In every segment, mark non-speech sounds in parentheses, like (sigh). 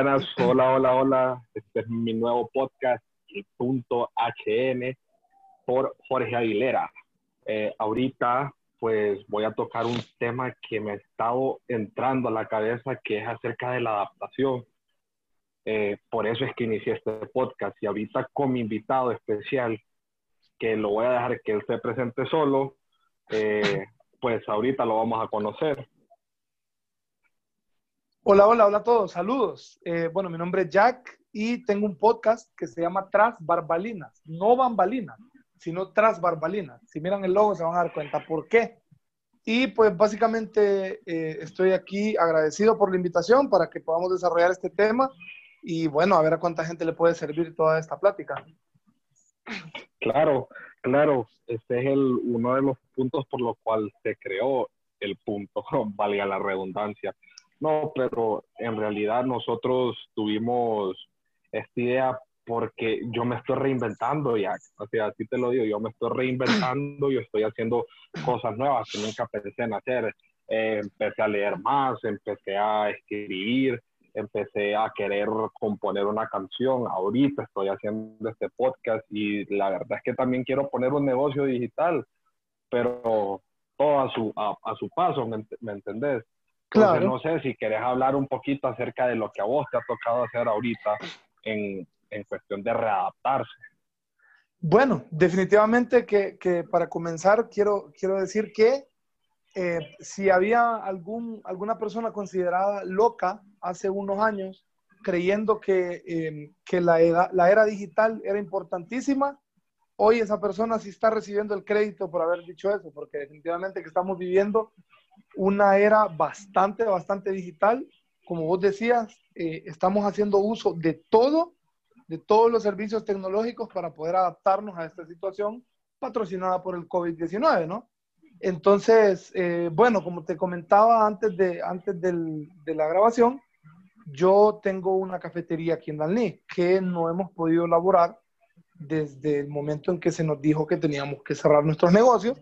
Buenas, hola, hola, hola. Este es mi nuevo podcast, el punto HN, por Jorge Aguilera. Eh, ahorita, pues voy a tocar un tema que me ha estado entrando a la cabeza, que es acerca de la adaptación. Eh, por eso es que inicié este podcast y ahorita con mi invitado especial, que lo voy a dejar que él se presente solo, eh, pues ahorita lo vamos a conocer. Hola, hola, hola a todos, saludos. Eh, bueno, mi nombre es Jack y tengo un podcast que se llama Tras Barbalinas, no Bambalinas, sino Tras Barbalinas. Si miran el logo se van a dar cuenta por qué. Y pues básicamente eh, estoy aquí agradecido por la invitación para que podamos desarrollar este tema y bueno, a ver a cuánta gente le puede servir toda esta plática. Claro, claro, este es el, uno de los puntos por los cuales se creó el punto, (laughs) valga la redundancia no, pero en realidad nosotros tuvimos esta idea porque yo me estoy reinventando ya. O sea, así te lo digo, yo me estoy reinventando, yo estoy haciendo cosas nuevas que nunca pensé en hacer. Eh, empecé a leer más, empecé a escribir, empecé a querer componer una canción. Ahorita estoy haciendo este podcast y la verdad es que también quiero poner un negocio digital, pero todo a su, a, su paso, ¿me, ¿me entendés? Claro. no sé si querés hablar un poquito acerca de lo que a vos te ha tocado hacer ahorita en, en cuestión de readaptarse. Bueno, definitivamente que, que, para comenzar quiero, quiero decir que eh, si había algún, alguna persona considerada loca hace unos años, creyendo que, eh, que la, era, la era digital era importantísima, hoy esa persona sí está recibiendo el crédito por haber dicho eso, porque definitivamente que estamos viviendo una era bastante, bastante digital. Como vos decías, eh, estamos haciendo uso de todo, de todos los servicios tecnológicos para poder adaptarnos a esta situación patrocinada por el COVID-19, ¿no? Entonces, eh, bueno, como te comentaba antes, de, antes del, de la grabación, yo tengo una cafetería aquí en Dalní que no hemos podido elaborar desde el momento en que se nos dijo que teníamos que cerrar nuestros negocios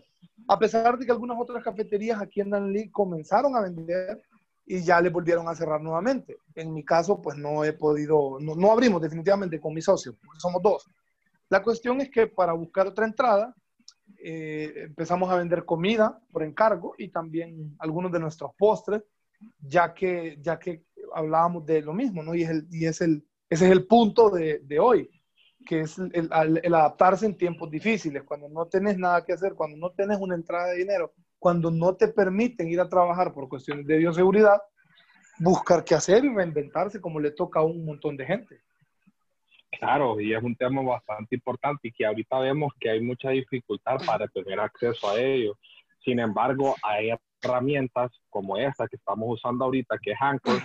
a pesar de que algunas otras cafeterías aquí en Danlí comenzaron a vender y ya le volvieron a cerrar nuevamente. En mi caso, pues no he podido, no, abrimos definitivamente con mi socio, porque somos dos. La cuestión es que para buscar otra entrada, eh, empezamos a vender comida por encargo y también algunos de nuestros postres, ya que, ya que hablábamos de lo mismo, ¿no? Y, es el, y es el, ese es el punto de, de hoy que es el, adaptarse en tiempos difíciles, cuando no tenés nada que hacer, cuando no tenés una entrada de dinero, cuando no te permiten ir a trabajar por cuestiones de bioseguridad, buscar qué hacer y reinventarse como le toca a un montón de gente. Claro, y es un tema bastante importante y que ahorita vemos que hay mucha dificultad para tener acceso a ello. Sin embargo, hay herramientas como esta que estamos usando ahorita, que es Anchor,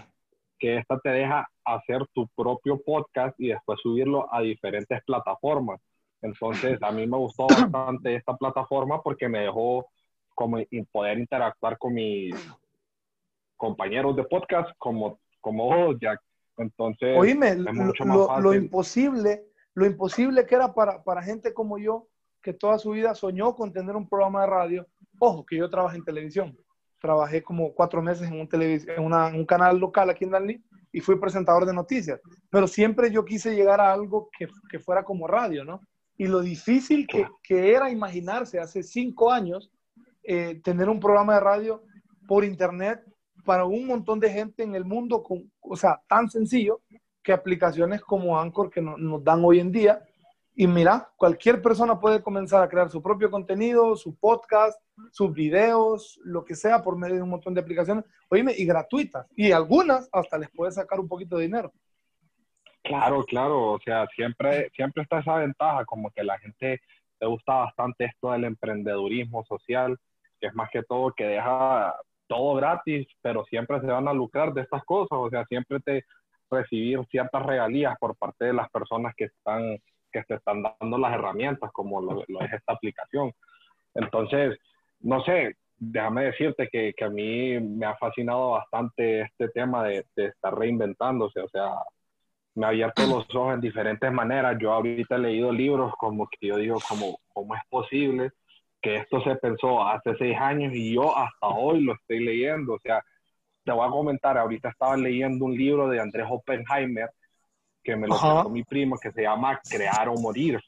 que esta te deja hacer tu propio podcast y después subirlo a diferentes plataformas. Entonces, a mí me gustó (coughs) bastante esta plataforma porque me dejó como poder interactuar con mis compañeros de podcast como, como vos, Jack. Entonces, Oíme, lo, lo, imposible, lo imposible que era para, para gente como yo, que toda su vida soñó con tener un programa de radio. Ojo, que yo trabajo en televisión trabajé como cuatro meses en un, en un canal local aquí en Danlí y fui presentador de noticias. Pero siempre yo quise llegar a algo que, que fuera como radio, ¿no? Y lo difícil que, que era imaginarse hace cinco años eh, tener un programa de radio por internet para un montón de gente en el mundo, con, o sea, tan sencillo que aplicaciones como Anchor que nos dan hoy en día, y mira, cualquier persona puede comenzar a crear su propio contenido, su podcast, sus videos, lo que sea, por medio de un montón de aplicaciones, oíme, y gratuitas. Y algunas hasta les puede sacar un poquito de dinero. Claro, claro. O sea, siempre, siempre está esa ventaja, como que la gente le gusta bastante esto del emprendedurismo social, que es más que todo que deja todo gratis, pero siempre se van a lucrar de estas cosas. O sea, siempre te recibir ciertas regalías por parte de las personas que están que te están dando las herramientas como lo, es esta aplicación. Entonces, no sé, déjame decirte que, que, a mí me ha fascinado bastante este tema de, de, estar reinventándose, o sea, me ha abierto los ojos en diferentes maneras. Yo ahorita he leído libros como que yo digo, como, ¿cómo es posible que esto se pensó hace seis años y yo hasta hoy lo estoy leyendo? O sea, te voy a comentar, ahorita estaba leyendo un libro de Andrés Oppenheimer, que me lo dio mi primo, que se llama Crear o Morir.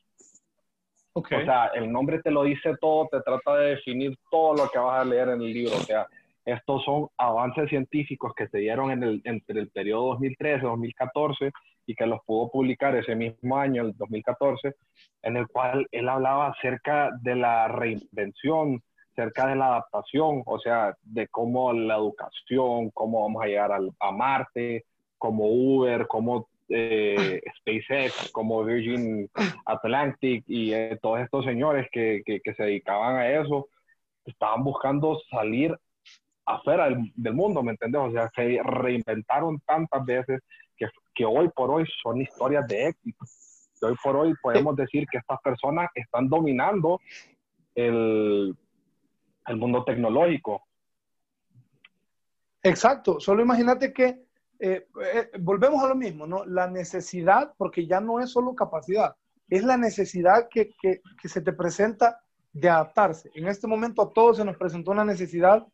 Okay. O sea, el nombre te lo dice todo, te trata de definir todo lo que vas a leer en el libro. O sea, estos son avances científicos que se dieron en el, entre el periodo 2013-2014 y que los pudo publicar ese mismo año, el 2014, en el cual él hablaba acerca de la reinvención, acerca de la adaptación, o sea, de cómo la educación, cómo vamos a llegar a Marte, como Uber, como eh, SpaceX, como Virgin Atlantic y eh, todos estos señores que, que, se dedicaban a eso, estaban buscando salir afuera del, mundo, ¿me entiendes? O sea, se reinventaron tantas veces que, que hoy por hoy son historias de éxito. hoy por hoy podemos decir que estas personas están dominando el, el mundo tecnológico. Exacto, solo imagínate que eh, eh, volvemos a lo mismo, ¿no? La necesidad, porque ya no es solo capacidad, es la necesidad que, que, que, se te presenta de adaptarse. En este momento a todos se nos presentó una necesidad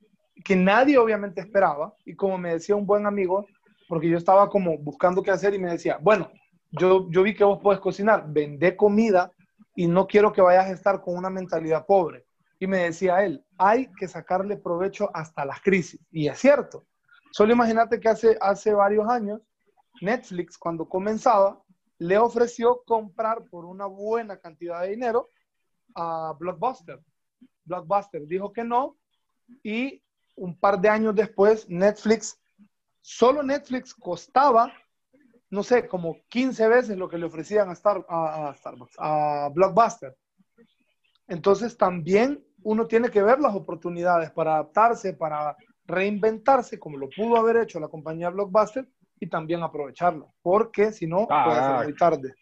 que nadie obviamente esperaba y como me decía un buen amigo, porque yo estaba como buscando qué hacer y me decía, bueno, yo, yo vi que vos puedes cocinar, vende comida y no quiero que vayas a estar con una mentalidad pobre. Y me decía él, hay que sacarle provecho hasta las crisis. Y es cierto. Solo imagínate que hace, hace varios años, Netflix, cuando comenzaba, le ofreció comprar por una buena cantidad de dinero a Blockbuster. Blockbuster dijo que no y un par de años después, Netflix, solo Netflix costaba, no sé, como 15 veces lo que le ofrecían a, Star, a a Blockbuster. Entonces también uno tiene que ver las oportunidades para adaptarse, para reinventarse, como lo pudo haber hecho la compañía Blockbuster, y también aprovecharlo, porque si no, puede ser muy tarde.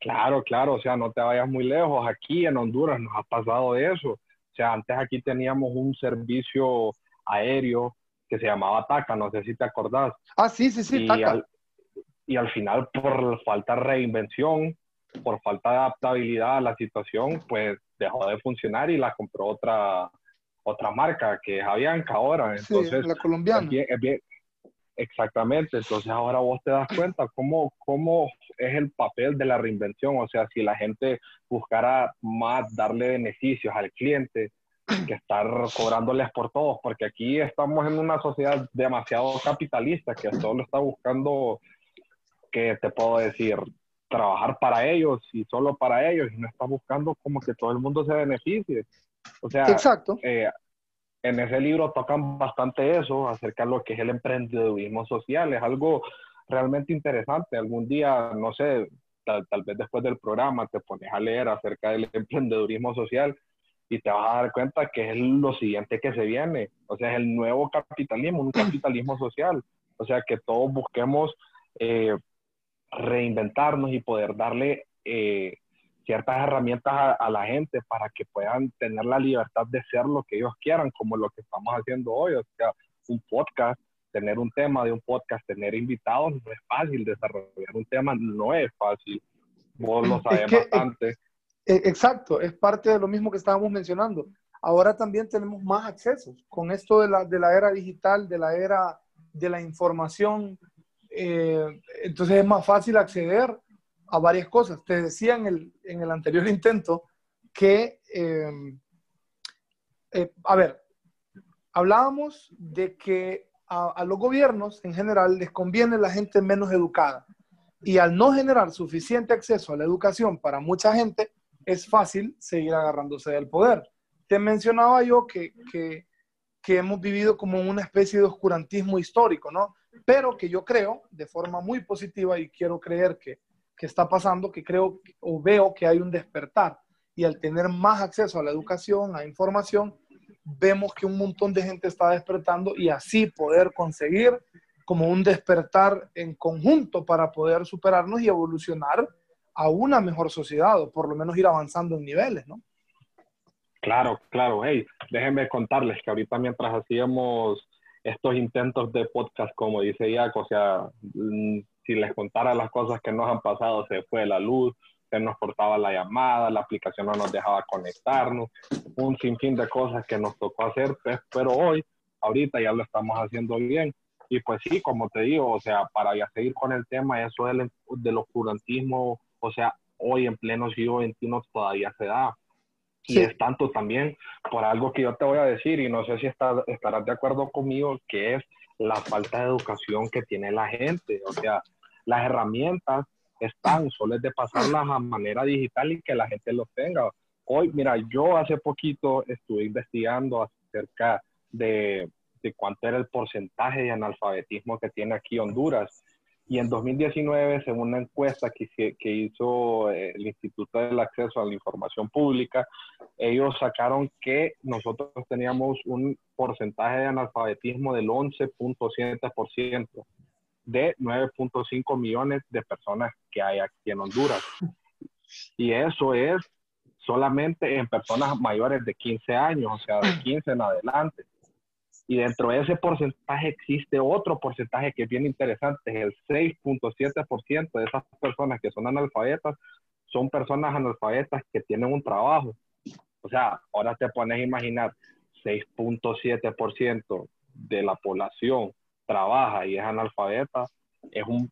Claro, claro, o sea, no te vayas muy lejos. Aquí en Honduras nos ha pasado eso. O sea, antes aquí teníamos un servicio aéreo que se llamaba TACA, no sé si te acordás. Ah, sí, sí, sí, y Al, y al final, por falta de reinvención, por falta de adaptabilidad a la situación, pues dejó de funcionar y la compró otra, otra marca, que es Avianca ahora. Entonces, la colombiana. exactamente, entonces ahora vos te das cuenta cómo, cómo es el papel de la reinvención, o sea, si la gente buscara más darle beneficios al cliente que estar cobrándoles por todos, porque aquí estamos en una sociedad demasiado capitalista que solo está buscando, que te puedo decir, trabajar para ellos y solo para ellos y no está buscando como que todo el mundo se beneficie. O sea, Exacto. Eh, en ese libro tocan bastante eso, acerca de lo que es el emprendedurismo social. Es algo realmente interesante. Algún día, no sé, tal, tal vez después del programa te pones a leer acerca del (laughs) emprendedurismo social y te vas a dar cuenta que es lo siguiente que se viene. O sea, es el nuevo capitalismo, un capitalismo (laughs) social. O sea, que todos busquemos eh, reinventarnos y poder darle eh, ciertas herramientas a, la gente para que puedan tener la libertad de ser lo que ellos quieran, como lo que estamos haciendo hoy, o sea, un podcast, tener un tema de un podcast, tener invitados, no es fácil, desarrollar un tema no es fácil, vos lo sabes bastante. E, exacto, es parte de lo mismo que estábamos mencionando. Ahora también tenemos más accesos con esto de la, de la era digital, de la era de la información, eh, entonces es más fácil acceder a varias cosas. Te decía en el, en el anterior intento que, eh, eh, a ver, hablábamos de que a, a, los gobiernos en general les conviene la gente menos educada. Y al no generar suficiente acceso a la educación para mucha gente, es fácil seguir agarrándose del poder. Te mencionaba yo que, que, que hemos vivido como una especie de oscurantismo histórico, ¿no? pero que yo creo de forma muy positiva y quiero creer que, que está pasando, que creo o veo que hay un despertar y al tener más acceso a la educación, a información, vemos que un montón de gente está despertando y así poder conseguir como un despertar en conjunto para poder superarnos y evolucionar a una mejor sociedad o por lo menos ir avanzando en niveles, ¿no? Claro, claro. Hey, déjenme contarles que ahorita mientras hacíamos estos intentos de podcast, como dice Jack, o sea, mm, si les contara las cosas que nos han pasado, se fue la luz, se nos cortaba la llamada, la aplicación no nos dejaba conectarnos, un sinfín de cosas que nos tocó hacer, pues, pero hoy ahorita ya lo estamos haciendo bien. Y pues sí, como te digo, o sea, para ya seguir con el tema, eso del, del oscurantismo, o sea, hoy en pleno siglo XXI todavía se da. Y es tanto también por algo que yo te voy a decir, y no sé si está, estarás de acuerdo conmigo, que es la falta de educación que tiene la gente. O sea, las herramientas están, solo es de pasarlas a manera digital y que la gente los tenga. Hoy, mira, yo hace poquito estuve investigando acerca de, de cuánto era el porcentaje de analfabetismo que tiene aquí Honduras. Y en 2019, según una encuesta que, que hizo eh, el Instituto del Acceso a la Información Pública, ellos sacaron que nosotros teníamos un porcentaje de analfabetismo del 11.7% de 9.5 millones de personas que hay aquí en Honduras. Y eso es solamente en personas mayores de 15 años, o sea, de 15 en adelante. Y dentro de ese porcentaje existe otro porcentaje que es bien interesante, el 6.7% de esas personas que son analfabetas son personas analfabetas que tienen un trabajo. O sea, ahora te pones a imaginar 6.7% de la población trabaja y es analfabeta, es un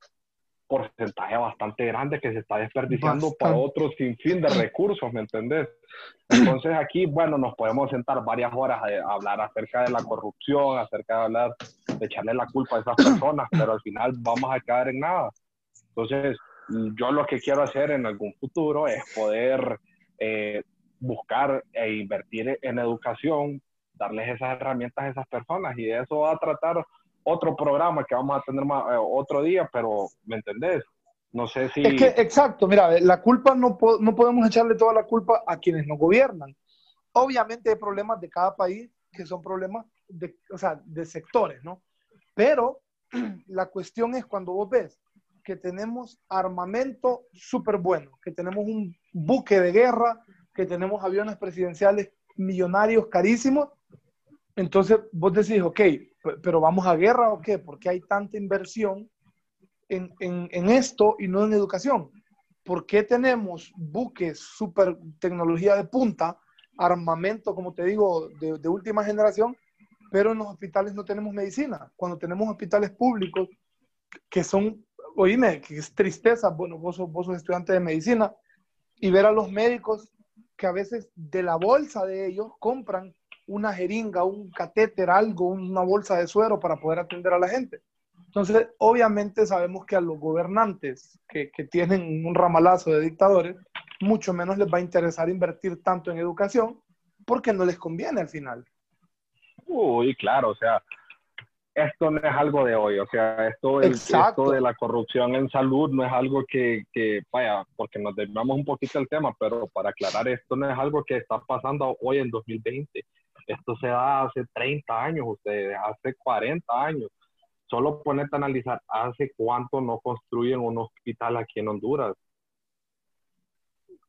porcentaje bastante grande que se está desperdiciando para otro sinfín de recursos, ¿me entendés? Entonces aquí, bueno, nos podemos sentar varias horas a, hablar acerca de la corrupción, acerca de hablar, de echarle la culpa a esas (clears throat) personas, pero al final vamos a caer en nada. Entonces, yo lo que quiero hacer en algún futuro es poder eh, buscar e invertir en educación, darles esas herramientas a esas personas y de eso va a tratar otro programa que vamos a tener más, eh, otro día, pero ¿me entendés? No sé si... Es que, exacto, mira, la culpa no, no podemos echarle toda la culpa a quienes nos gobiernan. Obviamente hay problemas de cada país que son problemas de, o sea, de sectores, ¿no? Pero (clears throat) la cuestión es cuando vos ves que tenemos armamento súper bueno, que tenemos un buque de guerra, que tenemos aviones presidenciales millonarios carísimos, entonces vos decís, ok, pero vamos a guerra o qué? ¿Por qué hay tanta inversión en, en, esto y no en educación? ¿Por qué tenemos buques, super tecnología de punta, armamento, como te digo, de, última generación, pero en los hospitales no tenemos medicina? Cuando tenemos hospitales públicos que son, oíme, que es tristeza, bueno, vos vos sos estudiante de medicina, y ver a los médicos que a veces de la bolsa de ellos compran una jeringa, un catéter, algo, una bolsa de suero para poder atender a la gente. Entonces, obviamente sabemos que a los gobernantes que, que tienen un ramalazo de dictadores, mucho menos les va a interesar invertir tanto en educación porque no les conviene al final. Uy, claro, o sea, esto no es algo de hoy, o sea, esto, esto de la corrupción en salud no es algo que, que, vaya, porque nos desviamos un poquito el tema, pero para aclarar, esto no es algo que está pasando hoy en 2020, esto se da hace 30 años, ustedes, hace 40 años. Solo ponerte a analizar hace cuánto no construyen un hospital aquí en Honduras.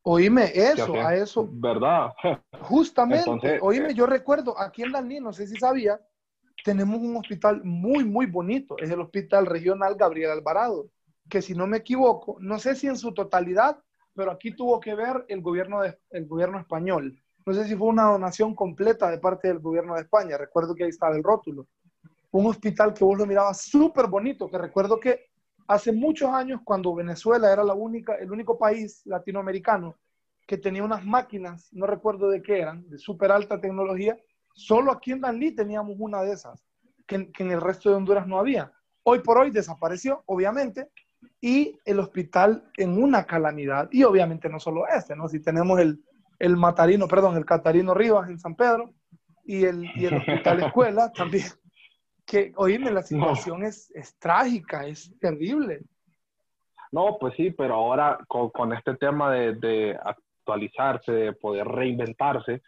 Oíme, eso, a eso. ¿Verdad? (laughs) Justamente, oíme, yo recuerdo, aquí en Dalí, no sé si sabía, tenemos un hospital muy, muy bonito. Es el Hospital Regional Gabriel Alvarado, que si no me equivoco, no sé si en su totalidad, pero aquí tuvo que ver el gobierno, de, el gobierno español no sé si fue una donación completa de parte del gobierno de España, recuerdo que ahí estaba el rótulo. Un hospital que vos lo mirabas súper bonito, que recuerdo que hace muchos años, cuando Venezuela era la única, el único país latinoamericano que tenía unas máquinas, no recuerdo de qué eran, de súper alta tecnología, solo aquí en Danlí teníamos una de esas, que, que en el resto de Honduras no había. Hoy por hoy desapareció, obviamente, y el hospital en una calamidad. Y obviamente no solo este, ¿no? Si tenemos el, el Matarino, perdón, el Catarino Rivas en San Pedro y el, y el Hospital (laughs) Escuela también. Que, oíme, la situación es, es, trágica, es terrible. No, pues sí, pero ahora con, con este tema de, de, actualizarse, de poder reinventarse,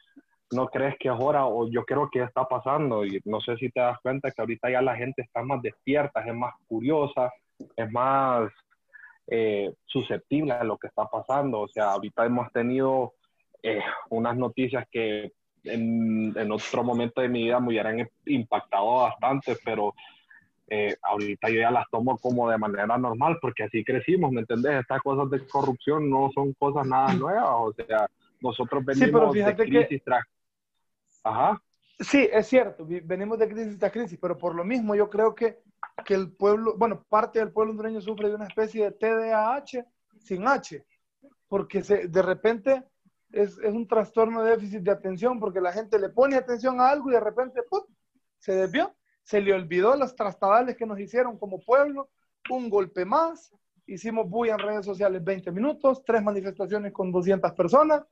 ¿no crees que ahora, o yo creo que está pasando, y no sé si te das cuenta que ahorita ya la gente está más despierta, es más curiosa, es más eh, susceptible a lo que está pasando. O sea, ahorita hemos tenido eh, unas noticias que en, en, otro momento de mi vida me hubieran impactado bastante, pero eh, ahorita yo ya las tomo como de manera normal, porque así crecimos, ¿me entendés? Estas cosas de corrupción no son cosas nada nuevas, o sea, nosotros venimos de crisis tras... Ajá. Sí, es cierto, venimos de crisis a crisis, pero por lo mismo yo creo que, que el pueblo, bueno, parte del pueblo hondureño sufre de una especie de TDAH sin H, porque se, de repente es, es, un trastorno de déficit de atención, porque la gente le pone atención a algo y de repente se desvió, se le olvidó las trastadales que nos hicieron como pueblo, un golpe más, hicimos bulla en redes sociales 20 minutos, tres manifestaciones con 200 personas,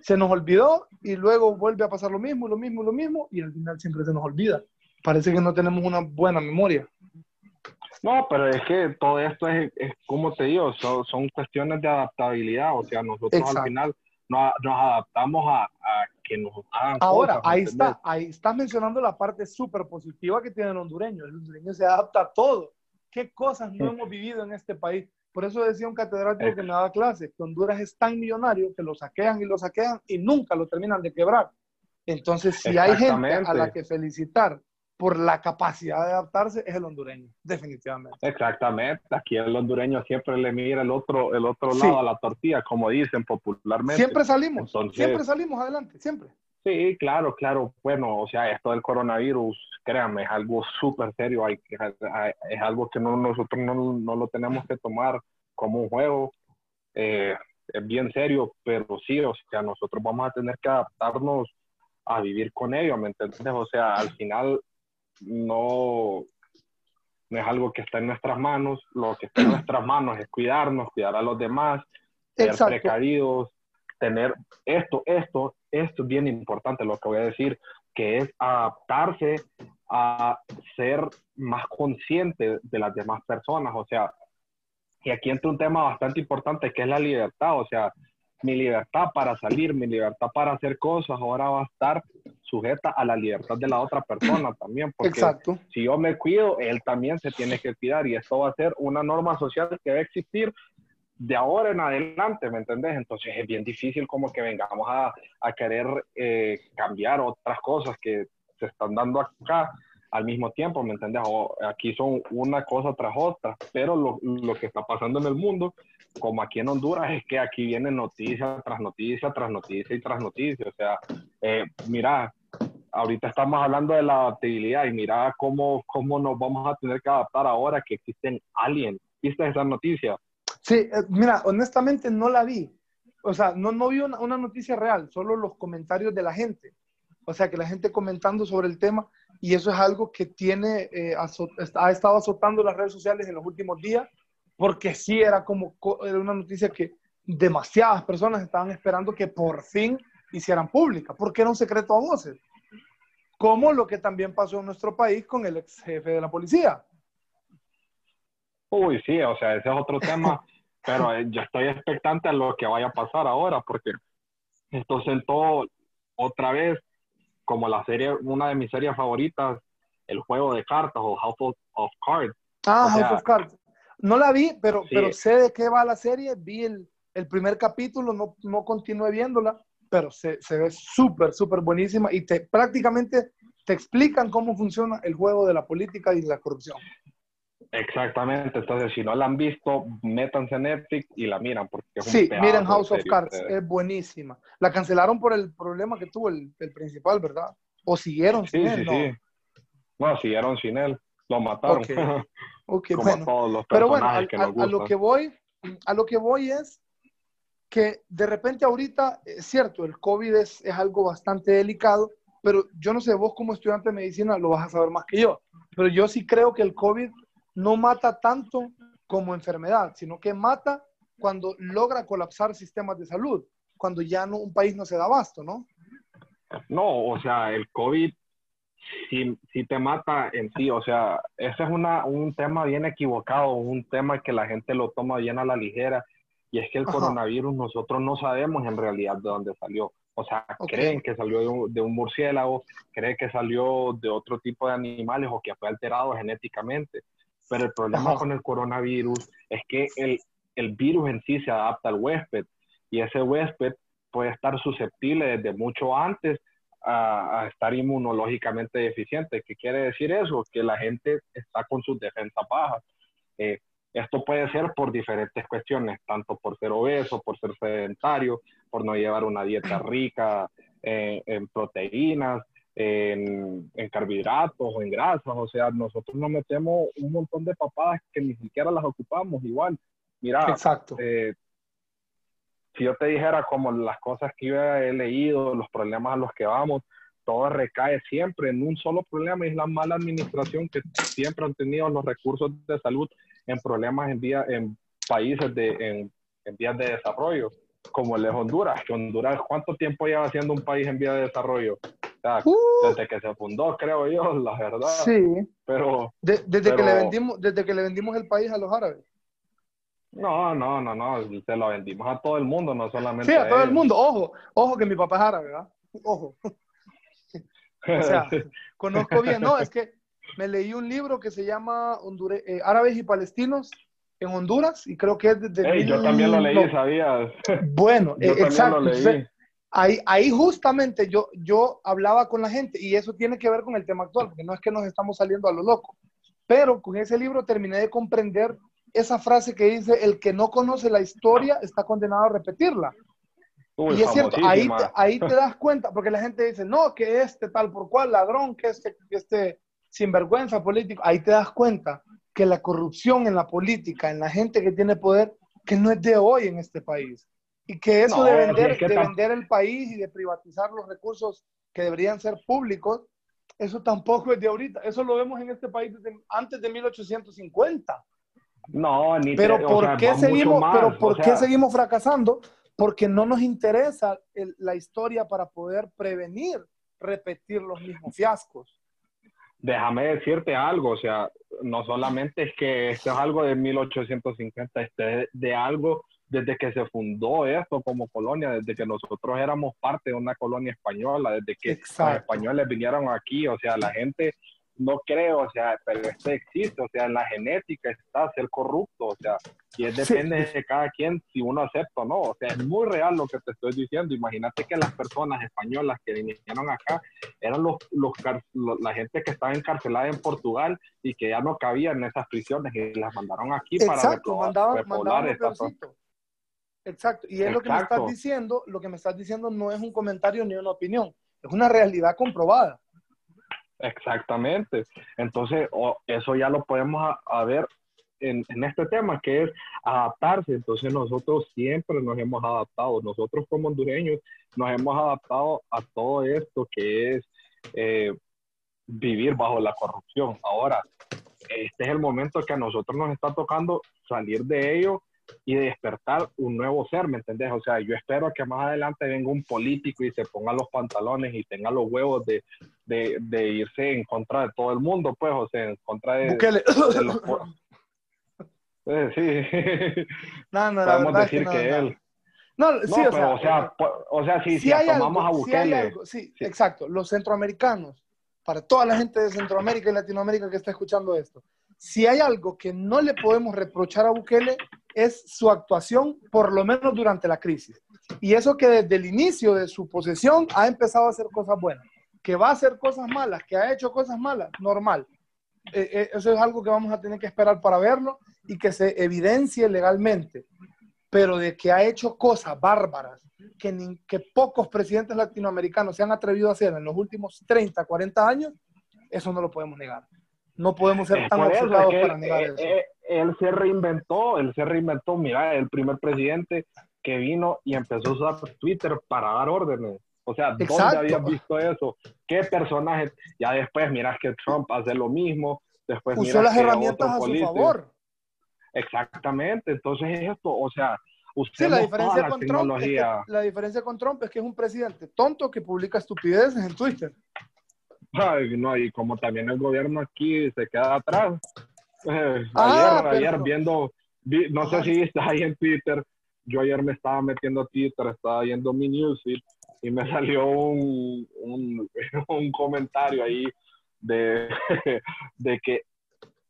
se nos olvidó y luego vuelve a pasar lo mismo, lo mismo, lo mismo y al final siempre se nos olvida. Parece que no tenemos una buena memoria. No, pero es que todo esto es, es como te digo, son, son, cuestiones de adaptabilidad. O sea, nosotros al final nos, nos adaptamos a, a, que nos hagan Ahora, ahí está, ahí estás mencionando la parte súper positiva que tiene el hondureño. El hondureño se adapta a todo. ¿Qué cosas no hemos vivido en este país? Por eso decía un catedrático que me daba clase, que Honduras es tan millonario que lo saquean y lo saquean y nunca lo terminan de quebrar. Entonces, si hay gente a la que felicitar por la capacidad de adaptarse, es el hondureño, definitivamente. Exactamente. Aquí el hondureño siempre le mira el otro, el otro lado a la tortilla, como dicen popularmente. Siempre salimos, siempre salimos adelante, siempre. Sí, claro, claro. Bueno, o sea, esto del coronavirus, créanme, es algo súper serio. Hay, es algo que no, nosotros no, no, lo tenemos que tomar como un juego. Eh, es bien serio, pero sí, o sea, nosotros vamos a tener que adaptarnos a vivir con ello, ¿me entiendes? O sea, al final no, no es algo que está en nuestras manos. Lo que está en nuestras (clears throat) manos es cuidarnos, cuidar a los demás, ser precavidos, tener esto, esto, esto es bien importante lo que voy a decir, que es adaptarse a ser más consciente de las demás personas. O sea, y aquí entra un tema bastante importante que es la libertad. O sea, mi libertad para salir, mi libertad para hacer cosas, ahora va a estar sujeta a la libertad de la otra persona también. Porque Exacto. si yo me cuido, él también se tiene que cuidar y esto va a ser una norma social que debe existir de ahora en adelante, ¿me entendés? Entonces es bien difícil como que vengamos a, a querer eh, cambiar otras cosas que se están dando acá al mismo tiempo, ¿me entendés? O aquí son una cosa tras otra, pero lo, lo, que está pasando en el mundo, como aquí en Honduras, es que aquí viene noticia tras noticia, tras noticia y tras noticia. O sea, eh, mira, ahorita estamos hablando de la adaptabilidad y mira cómo, cómo nos vamos a tener que adaptar ahora que existen aliens. ¿Viste esa noticia? Sí, eh, mira, honestamente no la vi. O sea, no, no vi una, una, noticia real, solo los comentarios de la gente. O sea, que la gente comentando sobre el tema, y eso es algo que tiene, eh, ha estado azotando las redes sociales en los últimos días, porque sí era como era una noticia que demasiadas personas estaban esperando que por fin hicieran pública, porque era un secreto a voces. Como lo que también pasó en nuestro país con el ex jefe de la policía. Uy, sí, o sea, ese es otro tema (laughs) pero eh, yo estoy expectante a lo que vaya a pasar ahora, porque esto sentó otra vez como la serie, una de mis series favoritas, el juego de cartas o House of, Cards. Ah, House of Cards. No la vi, pero, pero sé de qué va la serie. Vi el, el primer capítulo, no, no continué viéndola, pero se, se ve súper, súper buenísima y te prácticamente te explican cómo funciona el juego de la política y la corrupción. Exactamente, entonces si no la han visto, métanse en Netflix y la miran. Porque es sí, miren House of Cards, es buenísima. La cancelaron por el problema que tuvo el, el principal, ¿verdad? ¿O siguieron sin él? Sí, no. sí. No, siguieron sin él, lo mataron. Okay. (laughs) bueno. Todos los Pero bueno, a, que a, a, lo que voy, a lo que voy es que de repente ahorita, es cierto, el COVID es, es algo bastante delicado, pero yo no sé, vos como estudiante de medicina lo vas a saber más que yo, pero yo sí creo que el COVID no mata tanto como enfermedad, sino que mata cuando logra colapsar sistemas de salud, cuando ya no, un país no se da abasto, ¿no? No, o sea, el COVID si, si te mata en sí, o sea, ese es una, un tema bien equivocado, un tema que la gente lo toma bien a la ligera, y es que el Ajá. coronavirus nosotros no sabemos en realidad de dónde salió. O sea, okay. creen que salió de un, de un, murciélago, creen que salió de otro tipo de animales o que fue alterado genéticamente. Pero el problema Ajá. con el coronavirus es que el, el virus en sí se adapta al huésped y ese huésped puede estar susceptible desde mucho antes a, a, estar inmunológicamente deficiente. ¿Qué quiere decir eso? Que la gente está con sus defensas bajas. Eh, esto puede ser por diferentes cuestiones, tanto por ser obeso, por ser sedentario, por no llevar una dieta (clears throat) rica eh, en proteínas, en, carbohidratos o en grasas, o sea, nosotros nos metemos un montón de papadas que ni siquiera las ocupamos igual. Mira, Exacto. Eh, si yo te dijera como las cosas que yo he leído, los problemas a los que vamos, todo recae siempre en un solo problema, es la mala administración que siempre han tenido los recursos de salud en problemas en, vía, en países de, en, en vías de desarrollo, como el de Honduras, que Honduras, ¿cuánto tiempo lleva siendo un país en vía de desarrollo? Uh. desde que se fundó, creo yo, la verdad. Sí. Pero, desde, Que le vendimos, desde que le vendimos el país a los árabes. No, no, no, no, se lo vendimos a todo el mundo, no solamente Sí, a, todo el mundo, ojo, ojo que mi papá es árabe, ¿verdad? Ojo. o sea, (laughs) conozco bien, no, es que me leí un libro que se llama eh, Árabes y Palestinos en Honduras y creo que es desde... yo también lo leí, ¿sabías? Bueno, (laughs) eh, exacto. Ahí, ahí justamente yo, yo hablaba con la gente y eso tiene que ver con el tema actual, porque no es que nos estamos saliendo a lo loco, pero con ese libro terminé de comprender esa frase que dice, el que no conoce la historia está condenado a repetirla. y es cierto, ahí te, ahí te das cuenta, porque la gente dice, no, que este tal por cual ladrón, que este, que este sinvergüenza político, ahí te das cuenta que la corrupción en la política, en la gente que tiene poder, que no es de hoy en este país. Y que eso de, vender, de vender el país y de privatizar los recursos que deberían ser públicos, eso tampoco es de ahorita. Eso lo vemos en este país desde antes de 1850. No, ni pero ¿por qué seguimos, pero ¿por qué seguimos fracasando? Porque no nos interesa la historia para poder prevenir repetir los mismos fiascos. Déjame decirte algo, o sea, no solamente es que esto es algo de 1850, este es de algo desde que se fundó esto como colonia, desde que nosotros éramos parte de una colonia española, desde que los españoles vinieron aquí, o sea, la gente no creo, o sea, pero esto existe, o sea, en la genética está ser corrupto, o sea, y es depende de cada quien si uno acepta o no, o sea, es muy real lo que te estoy diciendo, imagínate que las personas españolas que vinieron acá eran los, los, la gente que estaba encarcelada en Portugal y que ya no cabían en esas prisiones y las mandaron aquí para Exacto, mandaban, mandaban Exacto, y es lo que me estás diciendo, lo que me estás diciendo no es un comentario ni una opinión, es una realidad comprobada. Exactamente. Entonces, eso ya lo podemos a, ver en, este tema, que es adaptarse. Entonces, nosotros siempre nos hemos adaptado. Nosotros como hondureños nos hemos adaptado a todo esto que es eh, vivir bajo la corrupción. Ahora, este es el momento que a nosotros nos está tocando salir de ello y despertar un nuevo ser, ¿me entendés? O sea, yo espero que más adelante venga un político y se ponga los pantalones y tenga los huevos de, de, de irse en contra de todo el mundo, pues, o sea, en contra de, los... Eh, sí. (laughs) No, no, Podemos decir que, él. No, sí, o, sea, o, sea, o sea, si, si, tomamos a Bukele. sí, sí, exacto. Los centroamericanos, para toda la gente de Centroamérica y Latinoamérica que está escuchando esto, si hay algo que no le podemos reprochar a Bukele es su actuación, por lo menos durante la crisis. Y eso que desde el inicio de su posesión ha empezado a hacer cosas buenas, que va a hacer cosas malas, que ha hecho cosas malas, normal. Eh, eh, eso es algo que vamos a tener que esperar para verlo y que se evidencie legalmente. Pero de que ha hecho cosas bárbaras que, pocos presidentes latinoamericanos se han atrevido a hacer en los últimos 30, 40 años, eso no lo podemos negar. No podemos ser tan obcecados para negar eh, eso. Eh, él se reinventó, él se reinventó, mira, el primer presidente que vino y empezó a usar Twitter para dar órdenes. O sea, ¿dónde habías visto eso? ¿Qué personaje? Ya después miras que Trump hace lo mismo, después Usó las herramientas a su favor. Exactamente, entonces es esto, o sea, usted la diferencia con Trump la diferencia con Trump es que es un presidente tonto que publica estupideces en Twitter no, y como también el gobierno aquí se queda atrás. Eh, ah, ayer, ayer viendo, no sé si estás ahí en Twitter, yo ayer me estaba metiendo a Twitter, estaba viendo mi newsfeed y me (laughs) salió un, un, (laughs) un comentario ahí de, (laughs) de que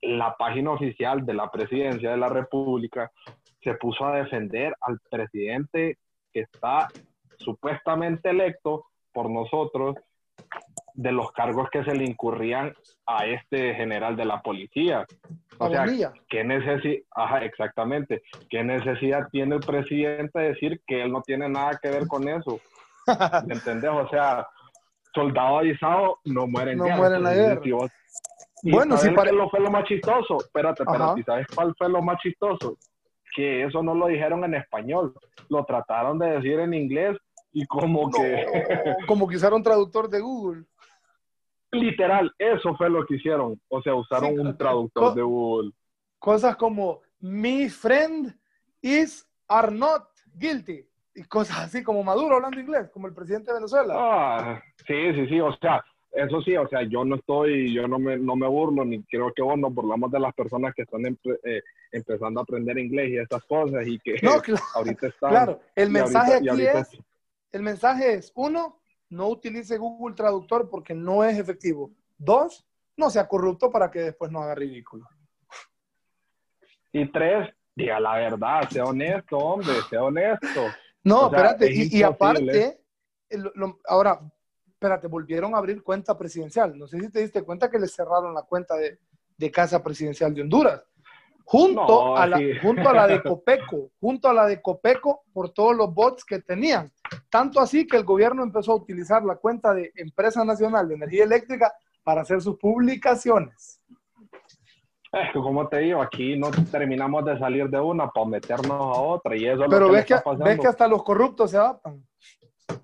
la página oficial de la presidencia de la República se puso a defender al presidente que está supuestamente electo por nosotros de los cargos que se le incurrían a este general de la policía. O sea, ¿qué necesidad, ajá, exactamente, qué necesidad tiene el presidente de decir que él no tiene nada que ver con eso? (laughs) ¿Me entendés? O sea, soldado avisado no muere en no muere en la guerra. bueno, sí, para... lo fue lo más chistoso? Espérate, espérate, ¿sabes cuál fue lo más chistoso? Que eso no lo dijeron en español, lo trataron de decir en inglés y como que... (laughs) como que usaron traductor de Google. Literal, eso fue lo que hicieron. O sea, usaron un traductor de Google. Cosas como, mi friend is are not guilty. Y cosas así como Maduro hablando inglés, como el presidente de Venezuela. Ah, sí, sí, sí. O sea, eso sí, o sea, yo no estoy, yo no me, no me burlo, ni creo que vos nos burlamos de las personas que están eh, empezando a aprender inglés y estas cosas y que no, claro, (laughs) ahorita están. Claro, el mensaje aquí es, el mensaje es, uno, no utilice Google Traductor porque no es efectivo. Dos, no sea corrupto para que después no haga ridículo. Y tres, diga la verdad, sea honesto, hombre, sea honesto. No, espérate, y, aparte, ahora, espérate, volvieron a abrir cuenta presidencial. No sé si te diste cuenta que le cerraron la cuenta de, Casa Presidencial de Honduras. Junto, a la, (laughs) junto a la de Copeco, junto a la de Copeco por todos los bots que tenían. Tanto así que el gobierno empezó a utilizar la cuenta de Empresa Nacional de Energía Eléctrica para hacer sus publicaciones. Es que como te digo, aquí no terminamos de salir de una para meternos a otra y eso Pero ves, que, ves que hasta los corruptos se adaptan.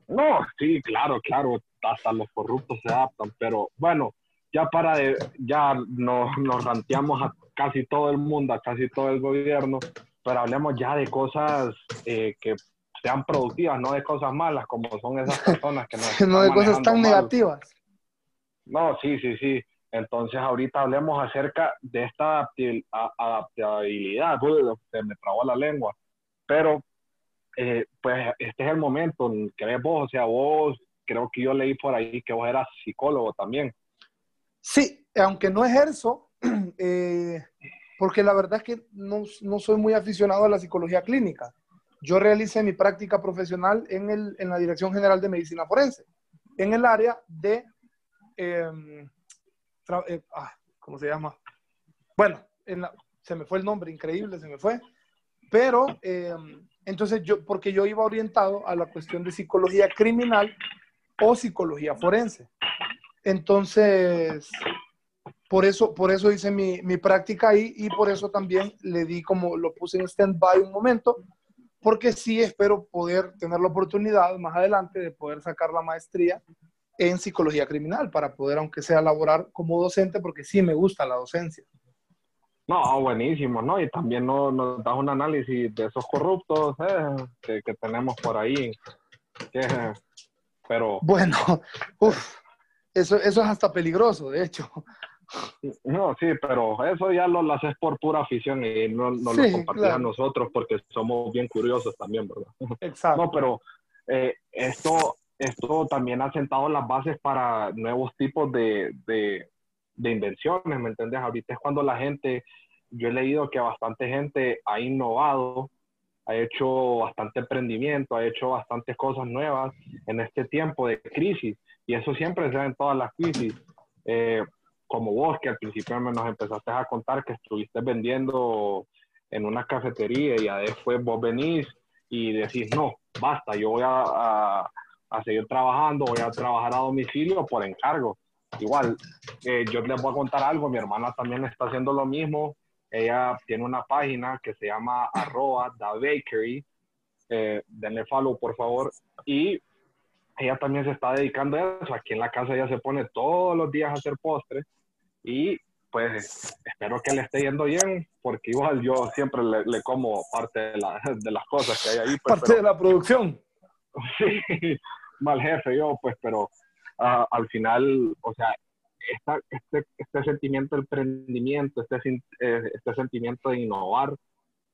No, sí, claro, claro, hasta los corruptos se adaptan, pero bueno, ya para de, ya nos, nos ranteamos a casi todo el mundo, a casi todo el gobierno, pero hablemos ya de cosas eh, que sean productivas, no de cosas malas como son esas (laughs) personas que no... (laughs) no de cosas tan negativas. No, sí, sí, sí. Entonces, ahorita hablemos acerca de esta adaptabilidad. Se me trabó la lengua. Pero, eh, pues, este es el momento en que ves vos. O sea, vos, creo que yo leí por ahí que vos eras psicólogo también. Sí, aunque no ejerzo, (clears throat) eh, porque la verdad es que no, no, soy muy aficionado a la psicología clínica. Yo realicé mi práctica profesional en, el, en la Dirección General de Medicina Forense, en el área de... Eh, eh, ah, ¿cómo se llama? Bueno, se me fue el nombre, increíble, se me fue. Pero, em, entonces yo, porque yo iba orientado a la cuestión de psicología criminal o psicología forense. Entonces, por eso, por eso hice mi, mi práctica ahí y por eso también le di como, lo puse en stand-by un momento, porque sí espero poder tener la oportunidad más adelante de poder sacar la maestría en psicología criminal para poder, aunque sea, laborar como docente, porque sí me gusta la docencia. No, buenísimo, ¿no? Y también nos, das un análisis de esos corruptos eh, que, tenemos por ahí. pero... Bueno, (laughs) uf, eso, eso es hasta peligroso, de hecho. No, sí, pero eso ya lo, haces por pura afición y no, no lo compartís a nosotros porque somos bien curiosos también, ¿verdad? Exacto. No, pero eh, esto esto también ha sentado las bases para nuevos tipos de, de, invenciones, ¿me entiendes? Ahorita es cuando la gente, yo he leído que bastante gente ha innovado, ha hecho bastante emprendimiento, ha hecho bastantes cosas nuevas en este tiempo de crisis, y eso siempre se da en todas las crisis. Eh, como vos, que al principio nos empezaste a contar que estuviste vendiendo en una cafetería y después vos venís y decís, no, basta, yo voy a a seguir trabajando, voy a trabajar a domicilio por encargo. Igual, eh, yo les voy a contar algo, mi hermana también está haciendo lo mismo. Ella tiene una página que se llama arroba the bakery. Eh, denle follow, por favor. Y ella también se está dedicando a eso. Aquí en la casa ella se pone todos los días a hacer postres. Y pues espero que le esté yendo bien, porque igual yo siempre le, como parte de, las cosas que hay ahí. Pues, parte de la producción. (laughs) Sí, mal jefe yo, pues, pero ah, al final, o sea, este, este sentimiento de emprendimiento, este, este sentimiento de innovar,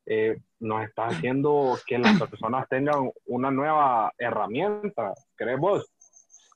eh, nos está haciendo que las (clears throat) personas tengan una nueva herramienta, ¿crees vos?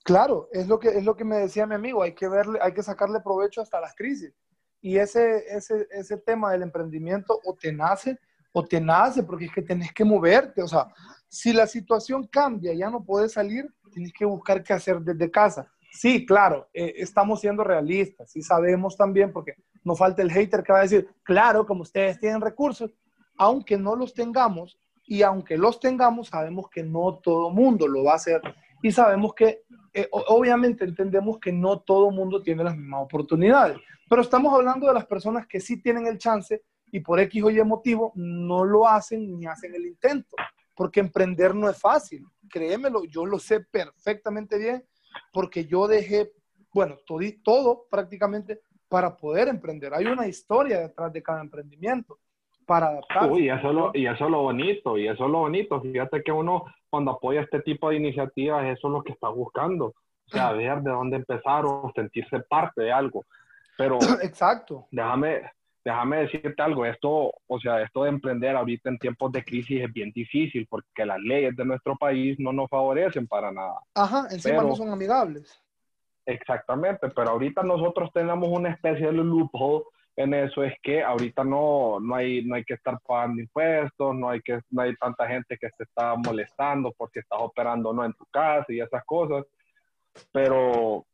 Claro, es lo que es lo que me decía mi amigo, hay que verle, hay que sacarle provecho hasta las crisis. Y ese, ese, ese tema del emprendimiento o te nace o te nace porque es que tenés que moverte, o sea, si la situación cambia, ya no puedes salir, tienes que buscar qué hacer desde casa. Sí, claro, eh, estamos siendo realistas, sí sabemos también, porque no falta el hater que va a decir, claro, como ustedes tienen recursos, aunque no los tengamos, y aunque los tengamos, sabemos que no todo mundo lo va a hacer, y sabemos que eh, obviamente entendemos que no todo mundo tiene las mismas oportunidades, pero estamos hablando de las personas que sí tienen el chance y por X o Y motivo no lo hacen ni hacen el intento, porque emprender no es fácil, créemelo, yo lo sé perfectamente bien, porque yo dejé, bueno, todo, todo prácticamente para poder emprender. Hay una historia detrás de cada emprendimiento para adaptarse. Uy, eso, lo, y eso es lo bonito, y eso es lo bonito. Fíjate que uno cuando apoya este tipo de iniciativas, eso es lo que está buscando. O sea, (clears throat) ver de dónde empezar o sentirse parte de algo. Pero, (clears throat) exacto. Déjame, déjame decirte algo, esto, o sea, esto de emprender ahorita en tiempos de crisis es bien difícil porque las leyes de nuestro país no nos favorecen para nada. Ajá, encima no son amigables. Exactamente, pero ahorita nosotros tenemos una especie de loophole en eso es que ahorita no, no, hay, no hay que estar pagando impuestos, no hay, que, no hay tanta gente que se está molestando porque estás operando no en tu casa y esas cosas, pero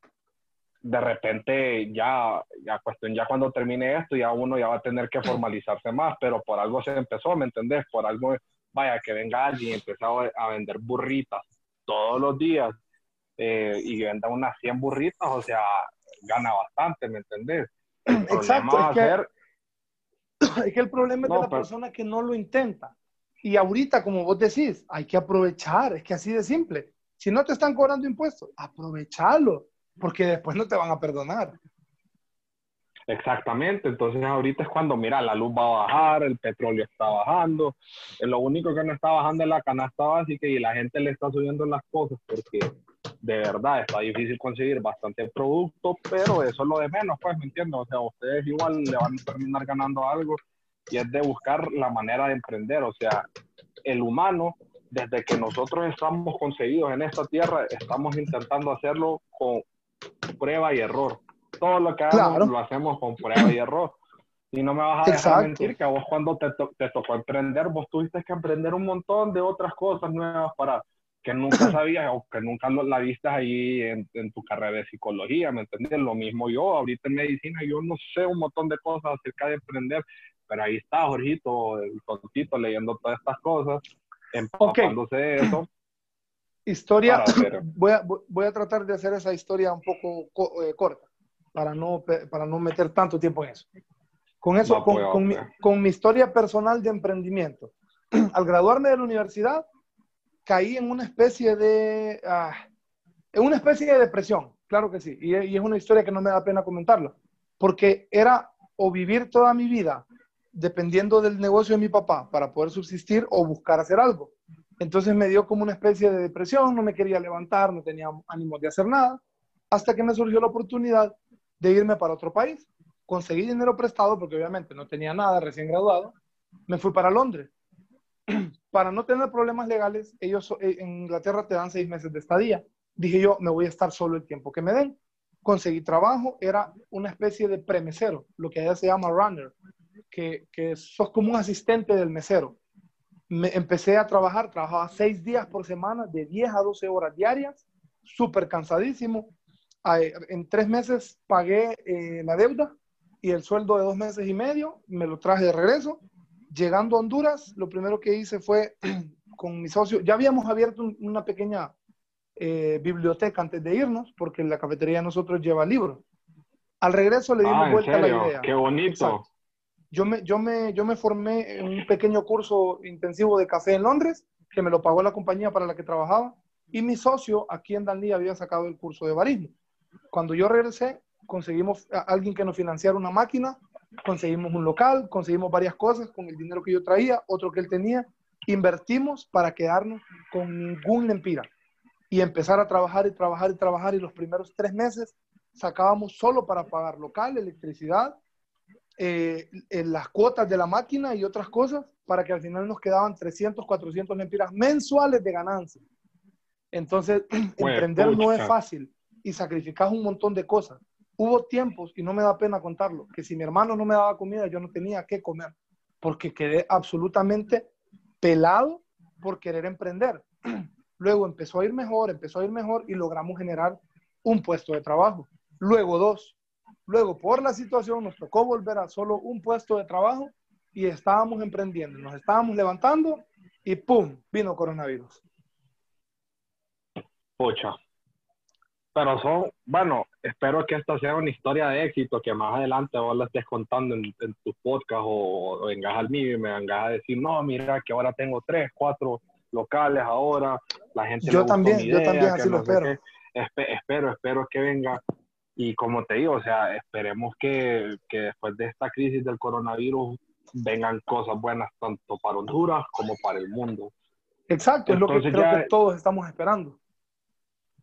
de repente ya, ya cuestión, ya cuando termine esto, ya uno ya va a tener que formalizarse más, pero por algo se empezó, ¿me entendés? Por algo, vaya, que venga alguien y empiece a, vender burritas todos los días eh, y venda unas 100 burritas, o sea, gana bastante, ¿me entendés? Exacto, es que, (clears throat) es que, el problema es de la persona que no lo intenta. Y ahorita, como vos decís, hay que aprovechar, es que así de simple. Si no te están cobrando impuestos, aprovechalo, porque después no te van a perdonar. Exactamente, entonces ahorita es cuando, mira, la luz va a bajar, el petróleo está bajando, lo único que no está bajando es la canasta básica y la gente le está subiendo las cosas porque de verdad está difícil conseguir bastante producto, pero eso es lo de menos, pues, ¿me entiendes? O sea, ustedes igual le van a terminar ganando algo y es de buscar la manera de emprender, o sea, el humano, desde que nosotros estamos concebidos en esta tierra, estamos intentando hacerlo con prueba y error. Todo lo que hagamos lo hacemos con prueba y error. Y no me vas a dejar mentir que a vos cuando te, te tocó emprender, vos tuviste que emprender un montón de otras cosas nuevas para que nunca sabías o que nunca la viste ahí en, tu carrera de psicología, ¿me entiendes? Lo mismo yo, ahorita en medicina, yo no sé un montón de cosas acerca de emprender, pero ahí está Jorgito, el tontito, leyendo todas estas cosas, empapándose de eso. Historia, (clears throat) voy a, voy a tratar de hacer esa historia un poco eh, corta, para no, para no meter tanto tiempo en eso. Con eso, con, pues, con, mi, con mi historia personal de emprendimiento. (clears throat) Al graduarme de la universidad, caí en una especie de, ah, en una especie de depresión, claro que sí, y, es una historia que no me da pena comentarla, porque era o vivir toda mi vida dependiendo del negocio de mi papá para poder subsistir o buscar hacer algo. Entonces me dio como una especie de depresión, no me quería levantar, no tenía ánimo de hacer nada, hasta que me surgió la oportunidad de irme para otro país. Conseguí dinero prestado porque obviamente no tenía nada, recién graduado. Me fui para Londres (clears throat) para no tener problemas legales, ellos eh, en Inglaterra te dan seis meses de estadía. Dije yo, me voy a estar solo el tiempo que me den. Conseguí trabajo, era una especie de premesero, lo que allá se llama runner, que, que sos como un asistente del mesero. Me empecé a trabajar, trabajaba seis días por semana, de 10 a 12 horas diarias, súper cansadísimo. En tres meses pagué eh, la deuda y el sueldo de dos meses y medio, me lo traje de regreso Llegando a Honduras, lo primero que hice fue (clears throat) con mi socio, ya habíamos abierto una pequeña eh, biblioteca antes de irnos, porque la cafetería de nosotros lleva libros. Al regreso le dimos ah, vuelta a la idea. Qué bonito. Yo me, yo, me, yo me formé en un pequeño curso intensivo de café en Londres, que me lo pagó la compañía para la que trabajaba, y mi socio aquí en Danlí había sacado el curso de barismo. Cuando yo regresé, conseguimos a alguien que nos financiara una máquina conseguimos un local, conseguimos varias cosas con el dinero que yo traía, otro que él tenía, invertimos para quedarnos con ningún lempira y empezar a trabajar y trabajar y trabajar y los primeros tres meses sacábamos solo para pagar local, electricidad, eh, en las cuotas de la máquina y otras cosas para que al final nos quedaban 300, 400 lempiras mensuales de ganancia. Entonces, (clears throat) emprender no es fácil y sacrificas un montón de cosas. Hubo tiempos, y no me da pena contarlo, que si mi hermano no me daba comida, yo no tenía que comer, porque quedé absolutamente pelado por querer emprender. (clears throat) Luego empezó a ir mejor, empezó a ir mejor y logramos generar un puesto de trabajo. Luego dos. Luego, por la situación, nos tocó volver a solo un puesto de trabajo y estábamos emprendiendo, nos estábamos levantando y ¡pum! vino coronavirus. Pocha. pero son, bueno, espero que esta sea una historia de éxito, que más adelante vos la estés contando en, tu podcast o, vengas al mío y me vengas a decir, no, mira que ahora tengo tres, cuatro locales ahora, la gente... Yo también, yo también así lo espero. espero, espero que venga. Y como te digo, o sea, esperemos que, que después de esta crisis del coronavirus vengan cosas buenas tanto para Honduras como para el mundo. Exacto, es lo que creo que todos estamos esperando.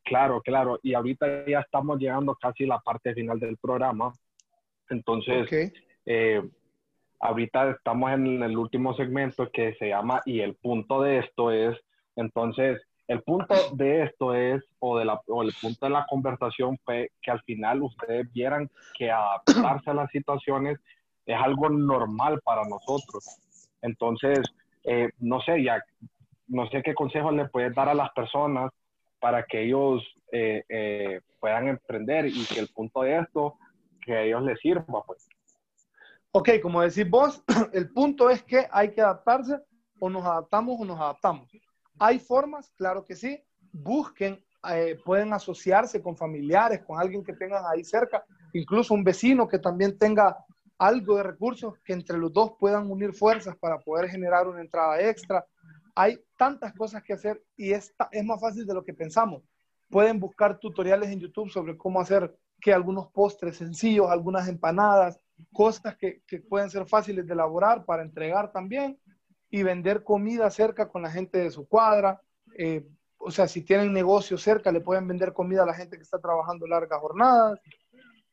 Claro, claro. Y ahorita ya estamos llegando casi a la parte final del programa. Entonces, eh, ahorita estamos en el último segmento que se llama y el punto de esto es, entonces, el punto de esto es, o, de la, o el punto de la conversación fue que al final ustedes vieran que adaptarse a las situaciones es algo normal para nosotros. Entonces, eh, no sé, ya, no sé qué consejos le puedes dar a las personas para que ellos eh, eh, puedan emprender y que el punto de esto, que a ellos les sirva, pues. Ok, como decís vos, (clears throat) el punto es que hay que adaptarse o nos adaptamos o nos adaptamos. Hay formas, claro que sí. Busquen, eh, pueden asociarse con familiares, con alguien que tengan ahí cerca, incluso un vecino que también tenga algo de recursos, que entre los dos puedan unir fuerzas para poder generar una entrada extra hay tantas cosas que hacer y es, es más fácil de lo que pensamos. Pueden buscar tutoriales en YouTube sobre cómo hacer que algunos postres sencillos, algunas empanadas, cosas que, pueden ser fáciles de elaborar para entregar también y vender comida cerca con la gente de su cuadra. Eh, o sea, si tienen negocio cerca, le pueden vender comida a la gente que está trabajando largas jornadas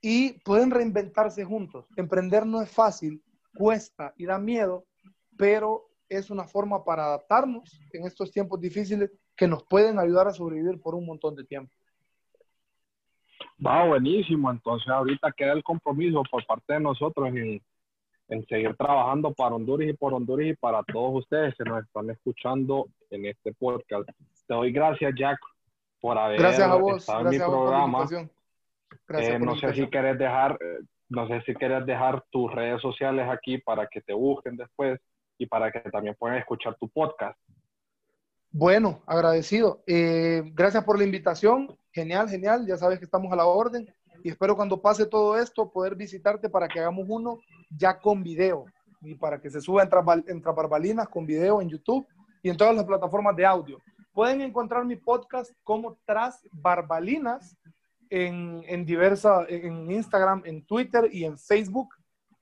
y pueden reinventarse juntos. Emprender no es fácil, cuesta y da miedo, pero es una forma para adaptarnos en estos tiempos difíciles que nos pueden ayudar a sobrevivir por un montón de tiempo. Va, buenísimo. Entonces ahorita queda el compromiso por parte de nosotros en, seguir trabajando para Honduras y por Honduras y para todos ustedes que nos están escuchando en este podcast. Te doy gracias, Jack, por haber gracias a vos, estado en mi programa. Eh, no sé si quieres dejar, eh, no sé si quieres dejar tus redes sociales aquí para que te busquen después y para que también puedan escuchar tu podcast. Bueno, agradecido. Eh, gracias por la invitación. Genial, genial. Ya sabes que estamos a la orden y espero cuando pase todo esto poder visitarte para que hagamos uno ya con video y para que se suba entre barbalinas con video en YouTube y en todas las plataformas de audio. Pueden encontrar mi podcast como Tras Barbalinas en, en diversa, en Instagram, en Twitter y en Facebook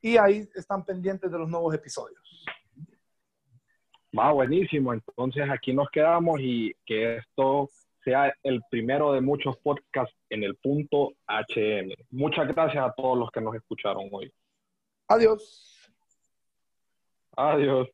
y ahí están pendientes de los nuevos episodios. Va, buenísimo. Entonces aquí nos quedamos y que esto sea el primero de muchos podcasts en el punto HM. Muchas gracias a todos los que nos escucharon hoy. Adiós. Adiós.